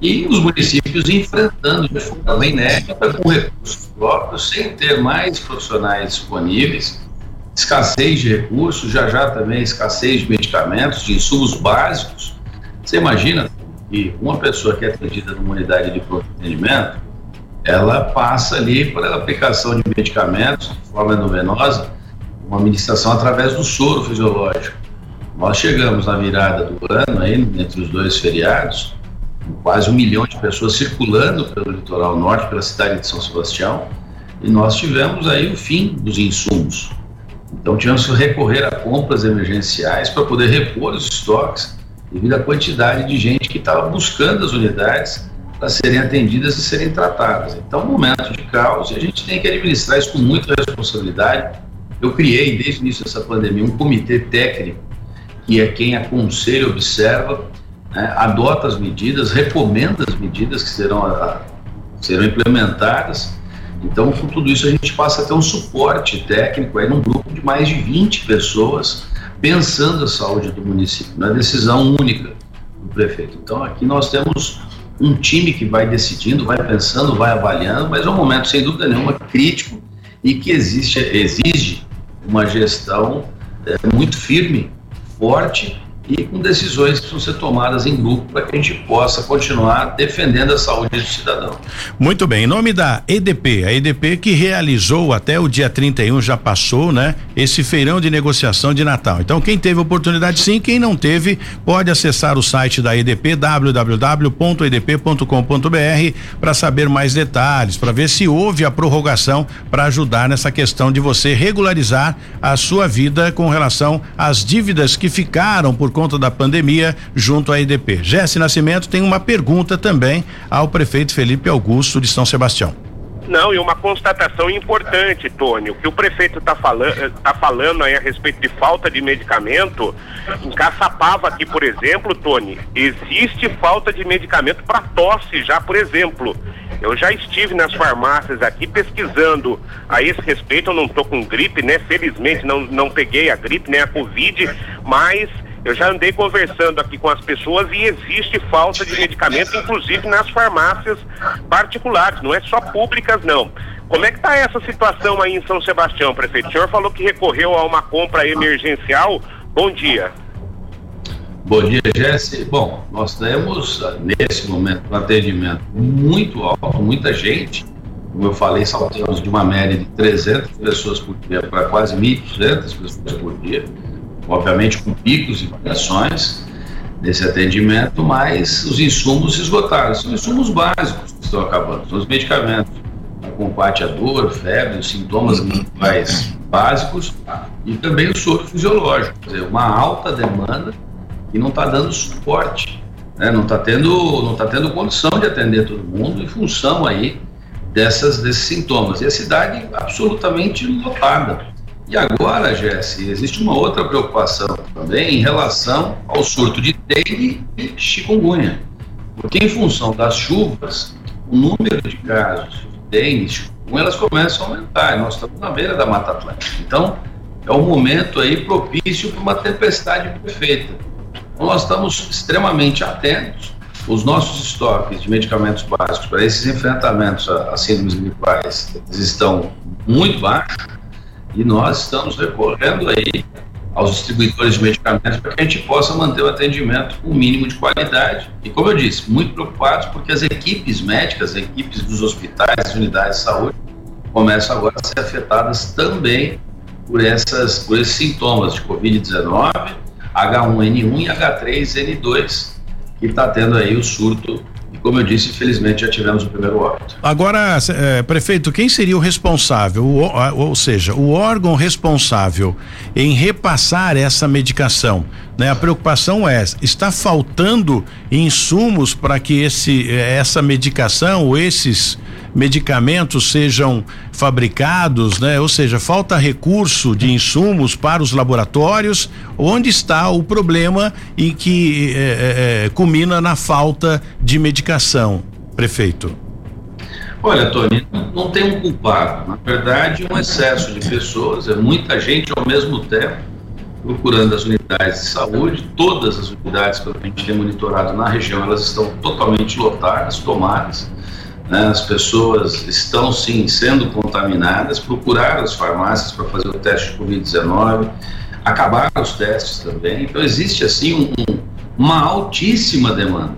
E os municípios enfrentando de forma inédita com recursos próprios, sem ter mais profissionais disponíveis, escassez de recursos, já já também escassez de medicamentos, de insumos básicos. Você imagina que uma pessoa que é atendida numa unidade de pronto atendimento, ela passa ali por aplicação de medicamentos de forma endovenosa, uma administração através do soro fisiológico. Nós chegamos na virada do ano, aí, entre os dois feriados, com quase um milhão de pessoas circulando pelo litoral norte, pela cidade de São Sebastião, e nós tivemos aí o fim dos insumos. Então tivemos que recorrer a compras emergenciais para poder repor os estoques, devido à quantidade de gente que estava buscando as unidades para serem atendidas e serem tratadas. Então, um momento de caos e a gente tem que administrar isso com muita responsabilidade. Eu criei, desde o início dessa pandemia, um comitê técnico que é quem aconselha, observa, né, adota as medidas, recomenda as medidas que serão, a, serão implementadas. Então, com tudo isso, a gente passa a ter um suporte técnico aí num grupo de mais de 20 pessoas pensando a saúde do município, é decisão única do prefeito. Então, aqui nós temos um time que vai decidindo, vai pensando, vai avaliando, mas é um momento, sem dúvida nenhuma, crítico e que existe, exige uma gestão é, muito firme forte e com decisões que precisam ser tomadas em grupo para que a gente possa continuar defendendo a saúde do cidadão. Muito bem, em nome da EDP, a EDP que realizou até o dia 31 já passou, né? Esse feirão de negociação de Natal. Então, quem teve oportunidade sim, quem não teve, pode acessar o site da EDP www.edp.com.br para saber mais detalhes, para ver se houve a prorrogação para ajudar nessa questão de você regularizar a sua vida com relação às dívidas que ficaram por conta da pandemia junto à EDP. Jesse Nascimento tem uma pergunta também ao prefeito Felipe Augusto de São Sebastião. Não, e uma constatação importante, Tony. O que o prefeito está falando, tá falando aí a respeito de falta de medicamento, em Caçapava aqui, por exemplo, Tony, existe falta de medicamento para tosse já, por exemplo. Eu já estive nas farmácias aqui pesquisando a esse respeito. Eu não estou com gripe, né? Felizmente não, não peguei a gripe, nem a Covid, mas eu já andei conversando aqui com as pessoas e existe falta de medicamento, inclusive nas farmácias particulares, não é só públicas, não. Como é que está essa situação aí em São Sebastião, prefeito? O senhor falou que recorreu a uma compra emergencial. Bom dia. Bom dia, Jesse. Bom, nós temos nesse momento um atendimento muito alto, muita gente. Como eu falei, saltamos de uma média de 300 pessoas por dia para quase 1.200 pessoas por dia obviamente com picos e variações nesse atendimento, mas os insumos se esgotaram. São insumos básicos que estão acabando, são os medicamentos para combate à dor, febre, os sintomas mais básicos e também o soro fisiológico, quer dizer, uma alta demanda e não está dando suporte, né? não está tendo, não tá tendo condição de atender todo mundo em função aí dessas, desses sintomas. E a cidade absolutamente lotada. E agora, Jesse, existe uma outra preocupação também em relação ao surto de dengue e chikungunya. Porque em função das chuvas, o número de casos de dengue e chikungunya, elas começam a aumentar. Nós estamos na beira da Mata Atlântica. Então, é um momento aí propício para uma tempestade perfeita. Então, nós estamos extremamente atentos. Os nossos estoques de medicamentos básicos para esses enfrentamentos a, síndromes gripais estão muito baixos e nós estamos recorrendo aí aos distribuidores de medicamentos para que a gente possa manter o atendimento com o mínimo de qualidade. E como eu disse, muito preocupados porque as equipes médicas, as equipes dos hospitais, das unidades de saúde, começam agora a ser afetadas também por, essas, por esses sintomas de Covid-19, H1N1 e H3N2, que está tendo aí o surto como eu disse, infelizmente já tivemos o primeiro óbito. Agora, é, prefeito, quem seria o responsável, o, ou seja, o órgão responsável em repassar essa medicação? Né? A preocupação é, está faltando insumos para que esse, essa medicação ou esses medicamentos sejam fabricados, né? Ou seja, falta recurso de insumos para os laboratórios. Onde está o problema e que é, é, culmina na falta de medicação, prefeito? Olha, Tony, não tem um culpado. Na verdade, um excesso de pessoas, é muita gente ao mesmo tempo procurando as unidades de saúde. Todas as unidades que a gente tem monitorado na região, elas estão totalmente lotadas, tomadas. Né? As pessoas estão sim sendo contaminadas, procuraram as farmácias para fazer o teste de Covid-19, acabaram os testes também. Então existe assim um, uma altíssima demanda.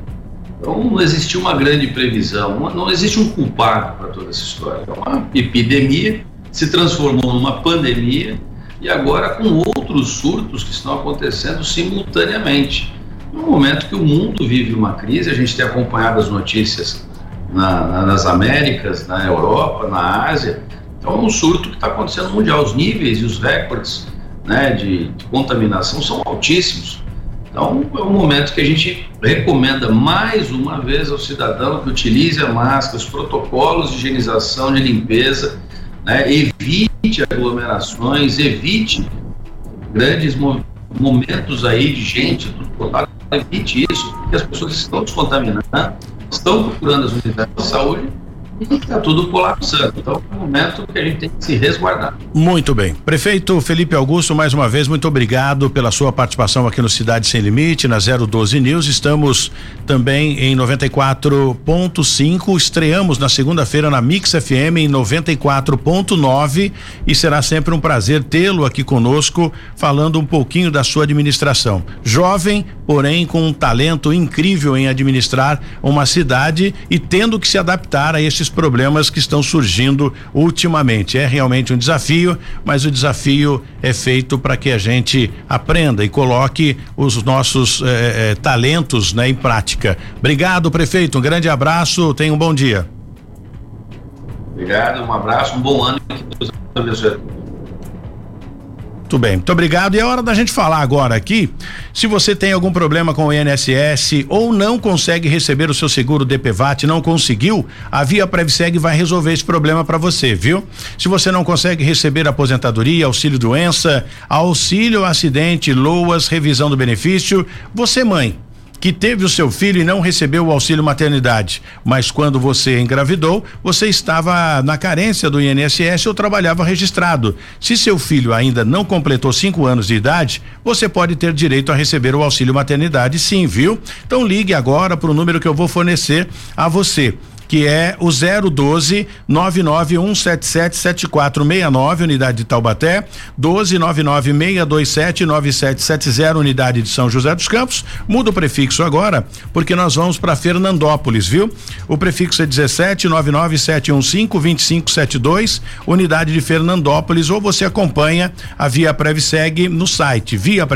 Então não existiu uma grande previsão, uma, não existe um culpado para toda essa história. É uma epidemia se transformou numa pandemia e agora com outros surtos que estão acontecendo simultaneamente. No momento que o mundo vive uma crise, a gente tem acompanhado as notícias na, na, nas Américas, na Europa, na Ásia. Então é um surto que está acontecendo mundial. Os níveis e os recordes né, de, de, contaminação são altíssimos. Então é um momento que a gente recomenda mais uma vez ao cidadão que utilize a máscara, os protocolos de higienização, de limpeza, né, evite aglomerações, evite grandes momentos aí de gente, evite isso, porque as pessoas estão descontaminando estão procurando as unidades de saúde e está tudo colapsando. Então é um momento que a gente tem que se resguardar. Muito bem. Prefeito Felipe Augusto, mais uma vez, muito obrigado pela sua participação aqui no Cidade Sem Limite, na 012 News. Estamos também em 94.5. Estreamos na segunda-feira na Mix FM em 94.9 e será sempre um prazer tê-lo aqui conosco, falando um pouquinho da sua administração. Jovem, porém com um talento incrível em administrar uma cidade e tendo que se adaptar a esses problemas que estão surgindo ultimamente. É realmente um desafio, mas o desafio é feito para que a gente aprenda e coloque os nossos eh, eh, talentos né, em prática. Obrigado, prefeito. Um grande abraço. Tenha um bom dia. Obrigado, um abraço, um bom ano que Deus abençoe. Muito bem, muito obrigado. E é hora da gente falar agora aqui. Se você tem algum problema com o INSS ou não consegue receber o seu seguro DPVAT, não conseguiu, a Via Previseg vai resolver esse problema para você, viu? Se você não consegue receber aposentadoria, auxílio doença, auxílio acidente, loas, revisão do benefício, você mãe que teve o seu filho e não recebeu o auxílio maternidade, mas quando você engravidou, você estava na carência do INSS ou trabalhava registrado. Se seu filho ainda não completou cinco anos de idade, você pode ter direito a receber o auxílio maternidade, sim, viu? Então ligue agora para o número que eu vou fornecer a você que é o 012 99177 7469, unidade de Taubaté, 12 99627 9770, unidade de São José dos Campos. Muda o prefixo agora, porque nós vamos para Fernandópolis, viu? O prefixo é 17 99715 2572, unidade de Fernandópolis, ou você acompanha a Via Previseg no site via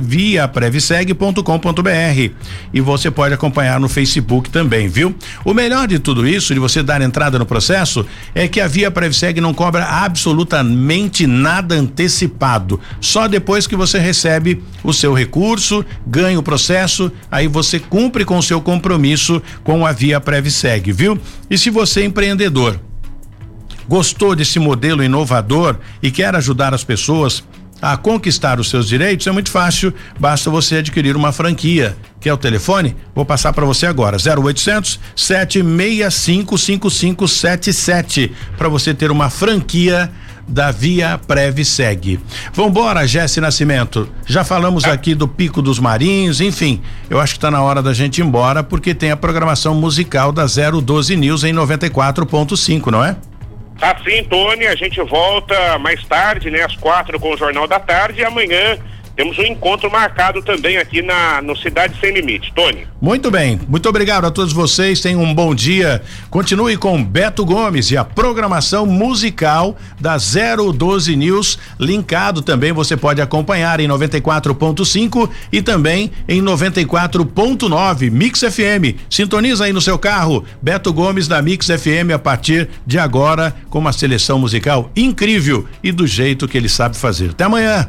viapreviseg.com.br e você pode acompanhar no Facebook também, viu? O melhor de tudo isso, de você dar entrada no processo, é que a Via Previseg não cobra absolutamente nada antecipado. Só depois que você recebe o seu recurso, ganha o processo, aí você cumpre com o seu compromisso com a Via Previseg, viu? E se você é empreendedor, gostou desse modelo inovador e quer ajudar as pessoas a conquistar os seus direitos, é muito fácil, basta você adquirir uma franquia. Que é o telefone? Vou passar para você agora. 0800 765 5577 para você ter uma franquia da Via Previseg. Vambora, Jesse Nascimento. Já falamos aqui do Pico dos Marinhos, enfim, eu acho que está na hora da gente ir embora porque tem a programação musical da 012 News em 94.5, não é? Tá sim, Tony. A gente volta mais tarde, né? Às quatro com o Jornal da Tarde e amanhã temos um encontro marcado também aqui na no Cidade Sem Limite. Tony. Muito bem, muito obrigado a todos vocês. Tenham um bom dia. Continue com Beto Gomes e a programação musical da 012 News. Linkado também você pode acompanhar em 94.5 e também em 94.9 Mix FM. Sintoniza aí no seu carro. Beto Gomes da Mix FM a partir de agora com uma seleção musical incrível e do jeito que ele sabe fazer. Até amanhã